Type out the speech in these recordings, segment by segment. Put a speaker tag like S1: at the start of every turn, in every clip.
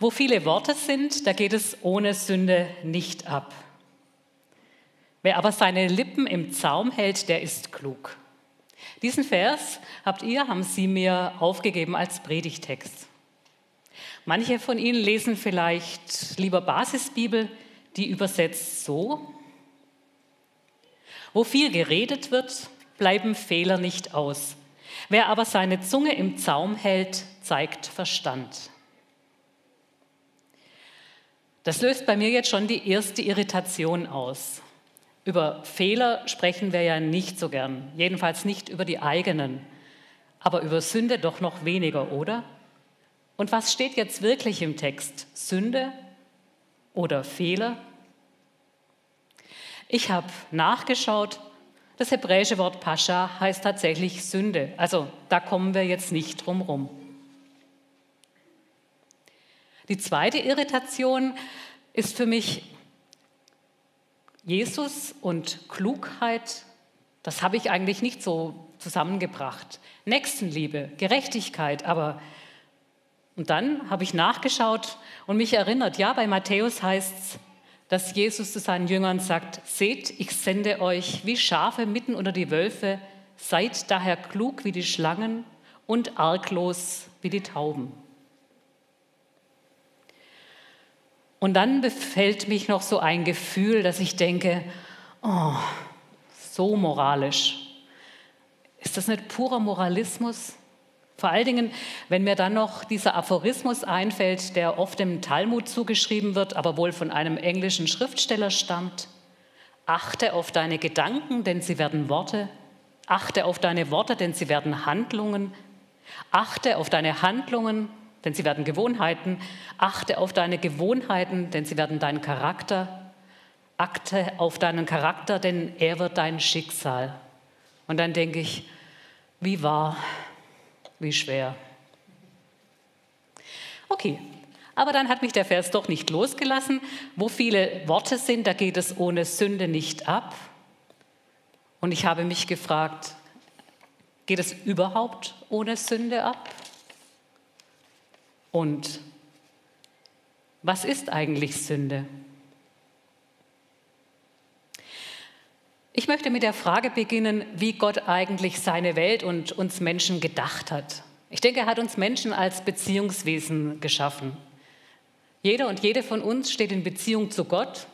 S1: Wo viele Worte sind, da geht es ohne Sünde nicht ab. Wer aber seine Lippen im Zaum hält, der ist klug. Diesen Vers habt ihr, haben Sie mir aufgegeben als Predigtext. Manche von Ihnen lesen vielleicht lieber Basisbibel, die übersetzt so. Wo viel geredet wird, bleiben Fehler nicht aus. Wer aber seine Zunge im Zaum hält, zeigt Verstand. Das löst bei mir jetzt schon die erste Irritation aus. Über Fehler sprechen wir ja nicht so gern, jedenfalls nicht über die eigenen, aber über Sünde doch noch weniger, oder? Und was steht jetzt wirklich im Text? Sünde oder Fehler? Ich habe nachgeschaut, das hebräische Wort Pascha heißt tatsächlich Sünde, also da kommen wir jetzt nicht drum rum. Die zweite Irritation ist für mich Jesus und Klugheit. Das habe ich eigentlich nicht so zusammengebracht. Nächstenliebe, Gerechtigkeit, aber und dann habe ich nachgeschaut und mich erinnert, ja, bei Matthäus heißt es, dass Jesus zu seinen Jüngern sagt, seht, ich sende euch wie Schafe mitten unter die Wölfe, seid daher klug wie die Schlangen und arglos wie die Tauben. Und dann befällt mich noch so ein Gefühl, dass ich denke, oh, so moralisch. Ist das nicht purer Moralismus? Vor allen Dingen, wenn mir dann noch dieser Aphorismus einfällt, der oft dem Talmud zugeschrieben wird, aber wohl von einem englischen Schriftsteller stammt. Achte auf deine Gedanken, denn sie werden Worte. Achte auf deine Worte, denn sie werden Handlungen. Achte auf deine Handlungen, denn sie werden Gewohnheiten. Achte auf deine Gewohnheiten, denn sie werden dein Charakter. Achte auf deinen Charakter, denn er wird dein Schicksal. Und dann denke ich, wie wahr, wie schwer. Okay, aber dann hat mich der Vers doch nicht losgelassen. Wo viele Worte sind, da geht es ohne Sünde nicht ab. Und ich habe mich gefragt, geht es überhaupt ohne Sünde ab? Und was ist eigentlich Sünde? Ich möchte mit der Frage beginnen, wie Gott eigentlich seine Welt und uns Menschen gedacht hat. Ich denke, er hat uns Menschen als Beziehungswesen geschaffen. Jeder und jede von uns steht in Beziehung zu Gott.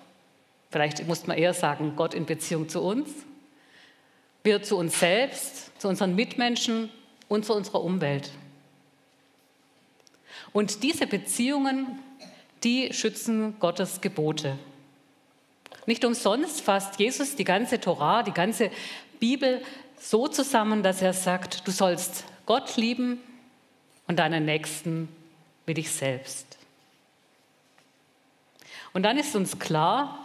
S1: Vielleicht muss man eher sagen, Gott in Beziehung zu uns. Wir zu uns selbst, zu unseren Mitmenschen und zu unserer Umwelt. Und diese Beziehungen, die schützen Gottes Gebote. Nicht umsonst fasst Jesus die ganze Torah, die ganze Bibel so zusammen, dass er sagt, du sollst Gott lieben und deinen Nächsten wie dich selbst. Und dann ist uns klar,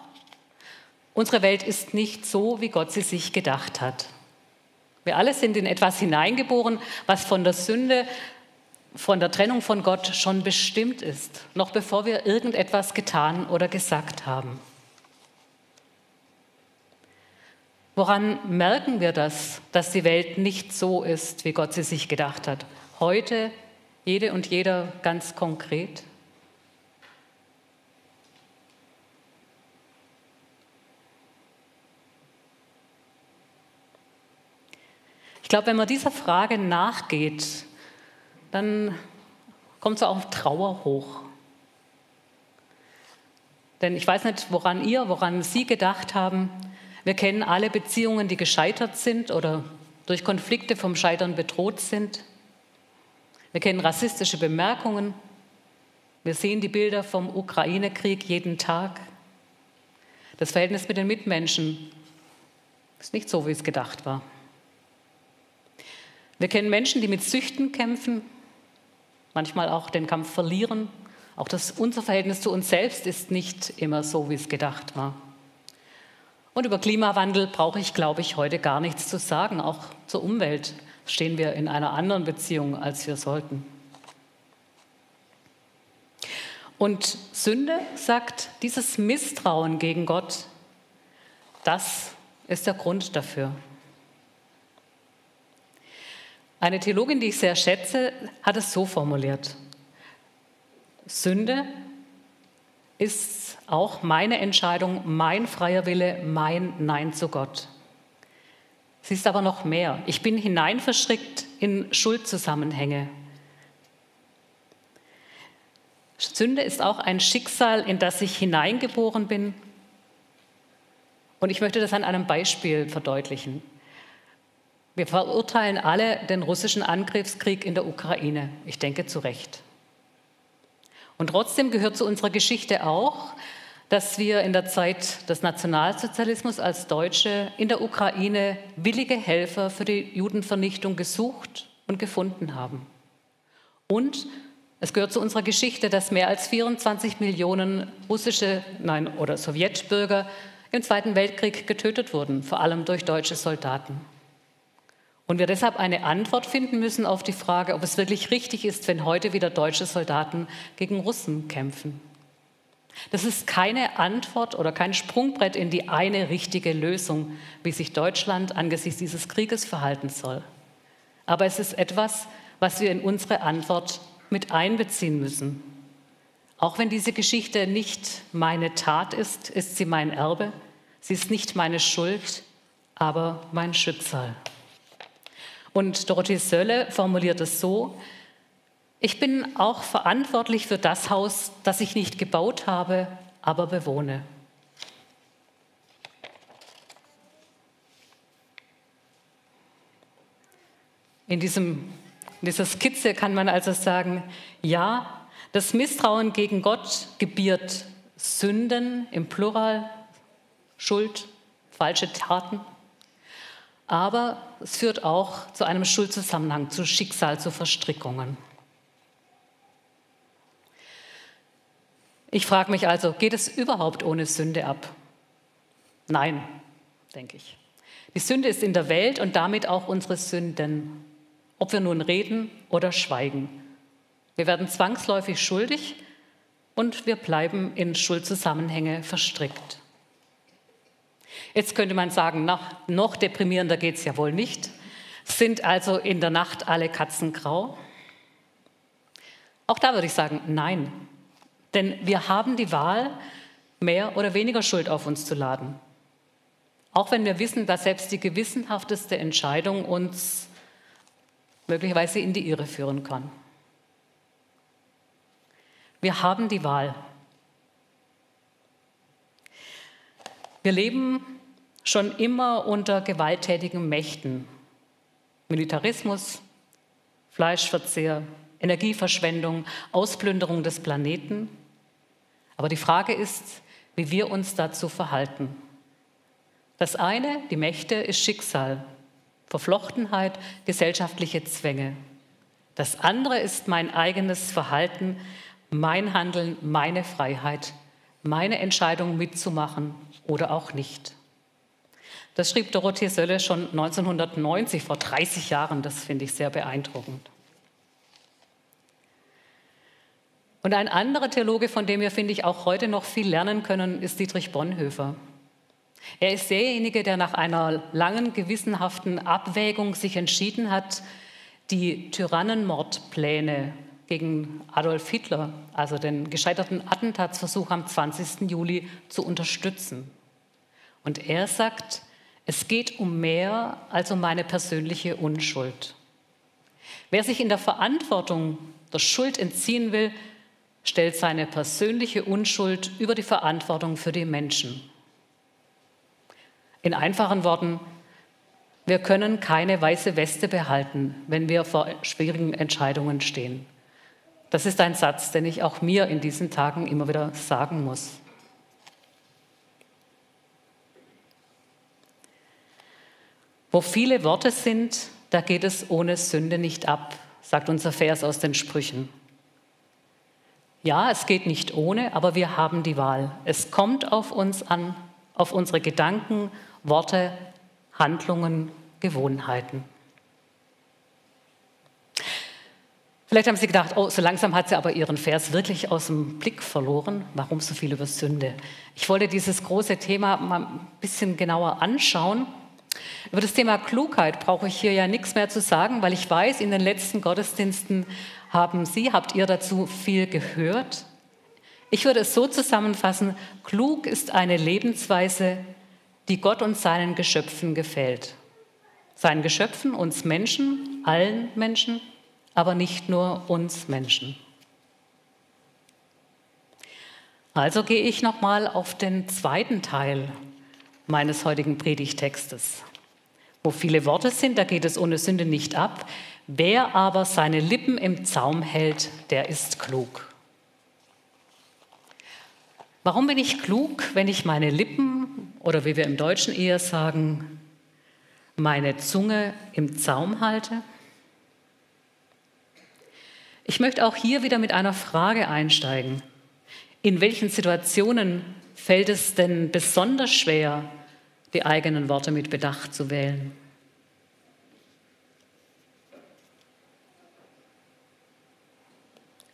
S1: unsere Welt ist nicht so, wie Gott sie sich gedacht hat. Wir alle sind in etwas hineingeboren, was von der Sünde von der Trennung von Gott schon bestimmt ist, noch bevor wir irgendetwas getan oder gesagt haben. Woran merken wir das, dass die Welt nicht so ist, wie Gott sie sich gedacht hat? Heute, jede und jeder ganz konkret? Ich glaube, wenn man dieser Frage nachgeht, dann kommt so auch Trauer hoch. Denn ich weiß nicht, woran ihr, woran Sie gedacht haben. Wir kennen alle Beziehungen, die gescheitert sind oder durch Konflikte vom Scheitern bedroht sind. Wir kennen rassistische Bemerkungen. Wir sehen die Bilder vom Ukraine-Krieg jeden Tag. Das Verhältnis mit den Mitmenschen ist nicht so, wie es gedacht war. Wir kennen Menschen, die mit Süchten kämpfen, manchmal auch den Kampf verlieren. Auch das, unser Verhältnis zu uns selbst ist nicht immer so, wie es gedacht war. Und über Klimawandel brauche ich, glaube ich, heute gar nichts zu sagen. Auch zur Umwelt stehen wir in einer anderen Beziehung, als wir sollten. Und Sünde sagt, dieses Misstrauen gegen Gott, das ist der Grund dafür. Eine Theologin, die ich sehr schätze, hat es so formuliert. Sünde ist auch meine Entscheidung, mein freier Wille, mein Nein zu Gott. Sie ist aber noch mehr. Ich bin hineinverstrickt in Schuldzusammenhänge. Sünde ist auch ein Schicksal, in das ich hineingeboren bin. Und ich möchte das an einem Beispiel verdeutlichen. Wir verurteilen alle den russischen Angriffskrieg in der Ukraine. Ich denke zu Recht. Und trotzdem gehört zu unserer Geschichte auch, dass wir in der Zeit des Nationalsozialismus als Deutsche in der Ukraine willige Helfer für die Judenvernichtung gesucht und gefunden haben. Und es gehört zu unserer Geschichte, dass mehr als 24 Millionen russische nein, oder Sowjetbürger im Zweiten Weltkrieg getötet wurden, vor allem durch deutsche Soldaten. Und wir deshalb eine Antwort finden müssen auf die Frage, ob es wirklich richtig ist, wenn heute wieder deutsche Soldaten gegen Russen kämpfen. Das ist keine Antwort oder kein Sprungbrett in die eine richtige Lösung, wie sich Deutschland angesichts dieses Krieges verhalten soll. Aber es ist etwas, was wir in unsere Antwort mit einbeziehen müssen. Auch wenn diese Geschichte nicht meine Tat ist, ist sie mein Erbe. Sie ist nicht meine Schuld, aber mein Schicksal. Und Dorothee Sölle formuliert es so, ich bin auch verantwortlich für das Haus, das ich nicht gebaut habe, aber bewohne. In, diesem, in dieser Skizze kann man also sagen, ja, das Misstrauen gegen Gott gebiert Sünden im Plural, Schuld, falsche Taten aber es führt auch zu einem Schuldzusammenhang, zu Schicksal, zu Verstrickungen. Ich frage mich also, geht es überhaupt ohne Sünde ab? Nein, denke ich. Die Sünde ist in der Welt und damit auch unsere Sünden, ob wir nun reden oder schweigen. Wir werden zwangsläufig schuldig und wir bleiben in Schuldzusammenhänge verstrickt. Jetzt könnte man sagen, noch, noch deprimierender geht es ja wohl nicht. Sind also in der Nacht alle Katzen grau? Auch da würde ich sagen, nein. Denn wir haben die Wahl, mehr oder weniger Schuld auf uns zu laden. Auch wenn wir wissen, dass selbst die gewissenhafteste Entscheidung uns möglicherweise in die Irre führen kann. Wir haben die Wahl. Wir leben schon immer unter gewalttätigen Mächten. Militarismus, Fleischverzehr, Energieverschwendung, Ausplünderung des Planeten. Aber die Frage ist, wie wir uns dazu verhalten. Das eine, die Mächte, ist Schicksal, Verflochtenheit, gesellschaftliche Zwänge. Das andere ist mein eigenes Verhalten, mein Handeln, meine Freiheit, meine Entscheidung mitzumachen oder auch nicht. Das schrieb Dorothee Sölle schon 1990, vor 30 Jahren. Das finde ich sehr beeindruckend. Und ein anderer Theologe, von dem wir, finde ich, auch heute noch viel lernen können, ist Dietrich Bonhoeffer. Er ist derjenige, der nach einer langen, gewissenhaften Abwägung sich entschieden hat, die Tyrannenmordpläne gegen Adolf Hitler, also den gescheiterten Attentatsversuch am 20. Juli, zu unterstützen. Und er sagt, es geht um mehr als um meine persönliche Unschuld. Wer sich in der Verantwortung der Schuld entziehen will, stellt seine persönliche Unschuld über die Verantwortung für die Menschen. In einfachen Worten, wir können keine weiße Weste behalten, wenn wir vor schwierigen Entscheidungen stehen. Das ist ein Satz, den ich auch mir in diesen Tagen immer wieder sagen muss. Wo viele Worte sind, da geht es ohne Sünde nicht ab, sagt unser Vers aus den Sprüchen. Ja, es geht nicht ohne, aber wir haben die Wahl. Es kommt auf uns an, auf unsere Gedanken, Worte, Handlungen, Gewohnheiten. Vielleicht haben Sie gedacht, oh, so langsam hat sie aber ihren Vers wirklich aus dem Blick verloren. Warum so viel über Sünde? Ich wollte dieses große Thema mal ein bisschen genauer anschauen über das Thema Klugheit brauche ich hier ja nichts mehr zu sagen, weil ich weiß, in den letzten Gottesdiensten Haben Sie, habt ihr dazu viel gehört? Ich würde es so zusammenfassen, klug ist eine Lebensweise, die Gott und seinen Geschöpfen gefällt. Seinen Geschöpfen, uns Menschen, allen Menschen, aber nicht nur uns Menschen. Also gehe ich nochmal auf den zweiten Teil meines heutigen Predigtextes. Wo viele Worte sind, da geht es ohne Sünde nicht ab. Wer aber seine Lippen im Zaum hält, der ist klug. Warum bin ich klug, wenn ich meine Lippen oder wie wir im Deutschen eher sagen, meine Zunge im Zaum halte? Ich möchte auch hier wieder mit einer Frage einsteigen. In welchen Situationen fällt es denn besonders schwer, die eigenen Worte mit Bedacht zu wählen?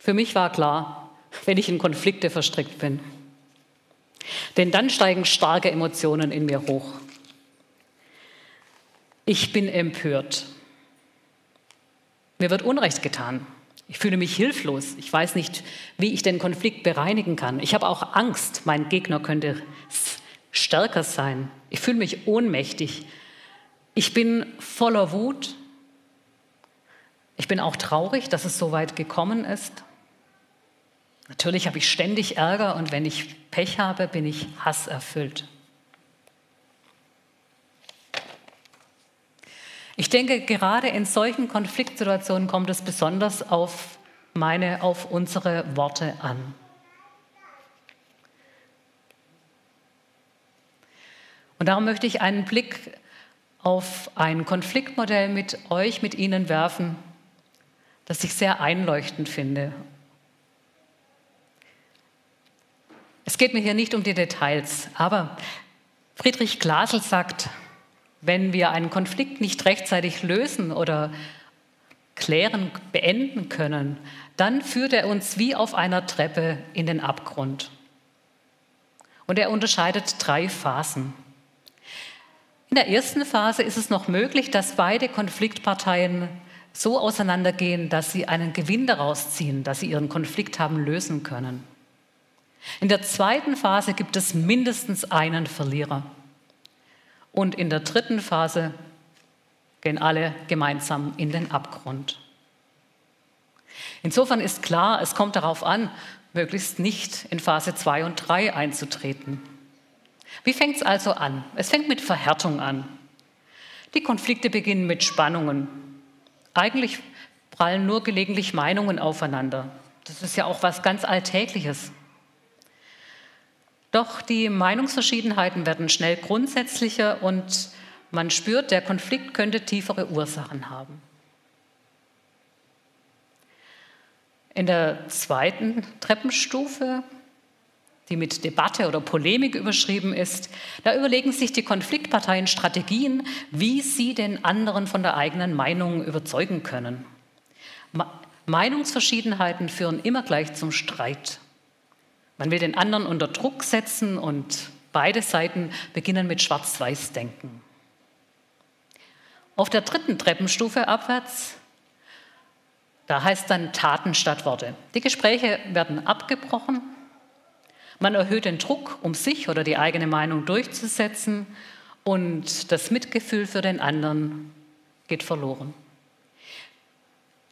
S1: Für mich war klar, wenn ich in Konflikte verstrickt bin, denn dann steigen starke Emotionen in mir hoch. Ich bin empört. Mir wird Unrecht getan. Ich fühle mich hilflos. Ich weiß nicht, wie ich den Konflikt bereinigen kann. Ich habe auch Angst, mein Gegner könnte stärker sein. Ich fühle mich ohnmächtig. Ich bin voller Wut. Ich bin auch traurig, dass es so weit gekommen ist. Natürlich habe ich ständig Ärger und wenn ich Pech habe, bin ich hasserfüllt. Ich denke, gerade in solchen Konfliktsituationen kommt es besonders auf meine, auf unsere Worte an. Und darum möchte ich einen Blick auf ein Konfliktmodell mit euch, mit Ihnen werfen, das ich sehr einleuchtend finde Es geht mir hier nicht um die Details, aber Friedrich Glasel sagt, wenn wir einen Konflikt nicht rechtzeitig lösen oder klären, beenden können, dann führt er uns wie auf einer Treppe in den Abgrund. Und er unterscheidet drei Phasen. In der ersten Phase ist es noch möglich, dass beide Konfliktparteien so auseinandergehen, dass sie einen Gewinn daraus ziehen, dass sie ihren Konflikt haben lösen können. In der zweiten Phase gibt es mindestens einen Verlierer. Und in der dritten Phase gehen alle gemeinsam in den Abgrund. Insofern ist klar, es kommt darauf an, möglichst nicht in Phase 2 und 3 einzutreten. Wie fängt es also an? Es fängt mit Verhärtung an. Die Konflikte beginnen mit Spannungen. Eigentlich prallen nur gelegentlich Meinungen aufeinander. Das ist ja auch was ganz Alltägliches. Doch die Meinungsverschiedenheiten werden schnell grundsätzlicher und man spürt, der Konflikt könnte tiefere Ursachen haben. In der zweiten Treppenstufe, die mit Debatte oder Polemik überschrieben ist, da überlegen sich die Konfliktparteien Strategien, wie sie den anderen von der eigenen Meinung überzeugen können. Meinungsverschiedenheiten führen immer gleich zum Streit. Man will den anderen unter Druck setzen und beide Seiten beginnen mit Schwarz-Weiß-Denken. Auf der dritten Treppenstufe abwärts, da heißt dann Taten statt Worte. Die Gespräche werden abgebrochen. Man erhöht den Druck, um sich oder die eigene Meinung durchzusetzen und das Mitgefühl für den anderen geht verloren.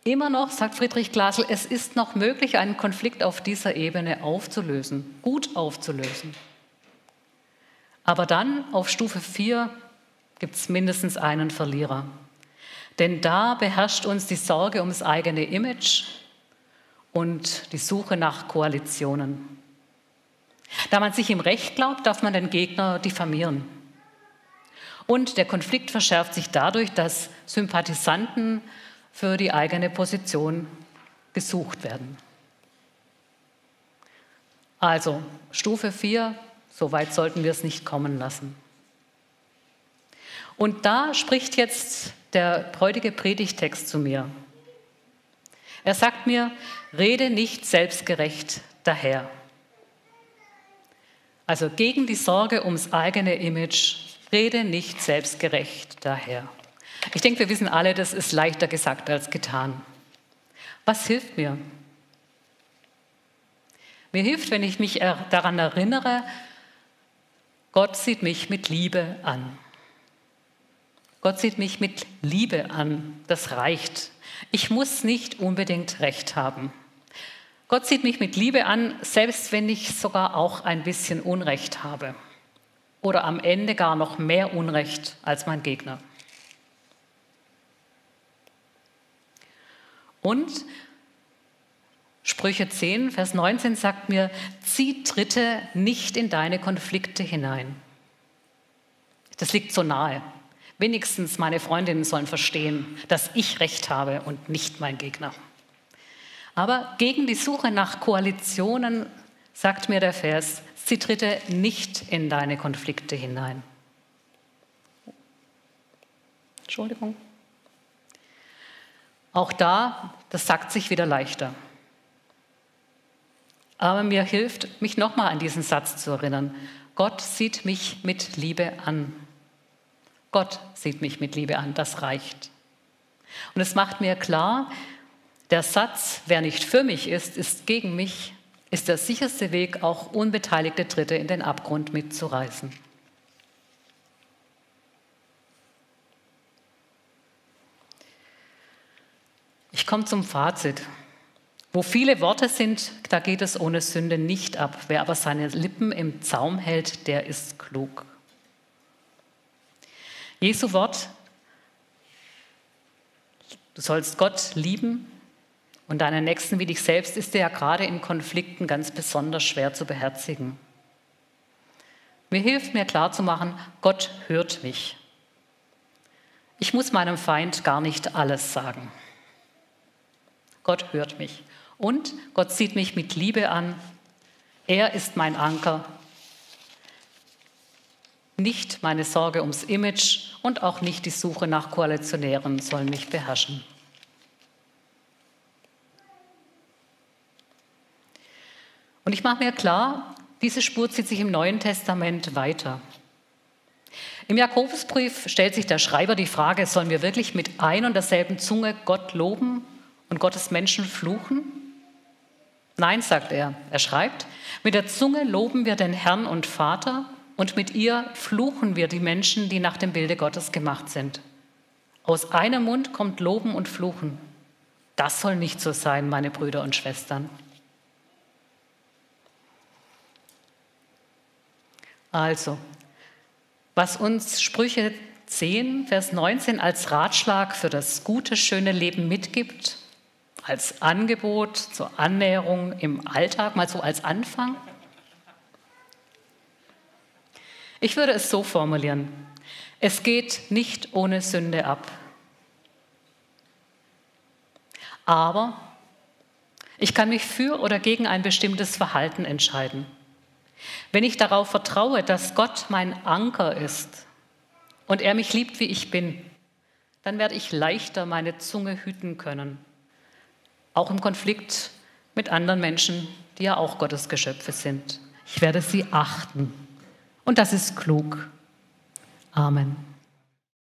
S1: Immer noch, sagt Friedrich Glasel, es ist noch möglich, einen Konflikt auf dieser Ebene aufzulösen, gut aufzulösen. Aber dann auf Stufe 4 gibt es mindestens einen Verlierer. Denn da beherrscht uns die Sorge ums eigene Image und die Suche nach Koalitionen. Da man sich im Recht glaubt, darf man den Gegner diffamieren. Und der Konflikt verschärft sich dadurch, dass Sympathisanten für die eigene Position gesucht werden. Also Stufe 4, so weit sollten wir es nicht kommen lassen. Und da spricht jetzt der heutige Predigtext zu mir. Er sagt mir, rede nicht selbstgerecht daher. Also gegen die Sorge ums eigene Image, rede nicht selbstgerecht daher. Ich denke, wir wissen alle, das ist leichter gesagt als getan. Was hilft mir? Mir hilft, wenn ich mich daran erinnere, Gott sieht mich mit Liebe an. Gott sieht mich mit Liebe an. Das reicht. Ich muss nicht unbedingt recht haben. Gott sieht mich mit Liebe an, selbst wenn ich sogar auch ein bisschen Unrecht habe. Oder am Ende gar noch mehr Unrecht als mein Gegner. Und Sprüche 10, Vers 19 sagt mir, zieh Dritte nicht in deine Konflikte hinein. Das liegt so nahe. Wenigstens meine Freundinnen sollen verstehen, dass ich Recht habe und nicht mein Gegner. Aber gegen die Suche nach Koalitionen sagt mir der Vers, sie tritte nicht in deine Konflikte hinein. Entschuldigung. Auch da, das sagt sich wieder leichter. Aber mir hilft, mich nochmal an diesen Satz zu erinnern. Gott sieht mich mit Liebe an. Gott sieht mich mit Liebe an, das reicht. Und es macht mir klar, der Satz, wer nicht für mich ist, ist gegen mich, ist der sicherste Weg, auch unbeteiligte Dritte in den Abgrund mitzureißen. Ich komme zum Fazit. Wo viele Worte sind, da geht es ohne Sünde nicht ab. Wer aber seine Lippen im Zaum hält, der ist klug. Jesu Wort, du sollst Gott lieben und deinen Nächsten wie dich selbst, ist dir ja gerade in Konflikten ganz besonders schwer zu beherzigen. Mir hilft mir klarzumachen, Gott hört mich. Ich muss meinem Feind gar nicht alles sagen. Gott hört mich. Und Gott sieht mich mit Liebe an. Er ist mein Anker nicht meine Sorge ums Image und auch nicht die Suche nach Koalitionären sollen mich beherrschen. Und ich mache mir klar, diese Spur zieht sich im Neuen Testament weiter. Im Jakobusbrief stellt sich der Schreiber die Frage, sollen wir wirklich mit ein und derselben Zunge Gott loben und Gottes Menschen fluchen? Nein, sagt er. Er schreibt, mit der Zunge loben wir den Herrn und Vater und mit ihr fluchen wir die Menschen, die nach dem Bilde Gottes gemacht sind. Aus einem Mund kommt Loben und Fluchen. Das soll nicht so sein, meine Brüder und Schwestern. Also, was uns Sprüche 10, Vers 19 als Ratschlag für das gute, schöne Leben mitgibt, als Angebot zur Annäherung im Alltag, mal so als Anfang, Ich würde es so formulieren. Es geht nicht ohne Sünde ab. Aber ich kann mich für oder gegen ein bestimmtes Verhalten entscheiden. Wenn ich darauf vertraue, dass Gott mein Anker ist und er mich liebt, wie ich bin, dann werde ich leichter meine Zunge hüten können. Auch im Konflikt mit anderen Menschen, die ja auch Gottes Geschöpfe sind. Ich werde sie achten. Und das ist klug. Amen.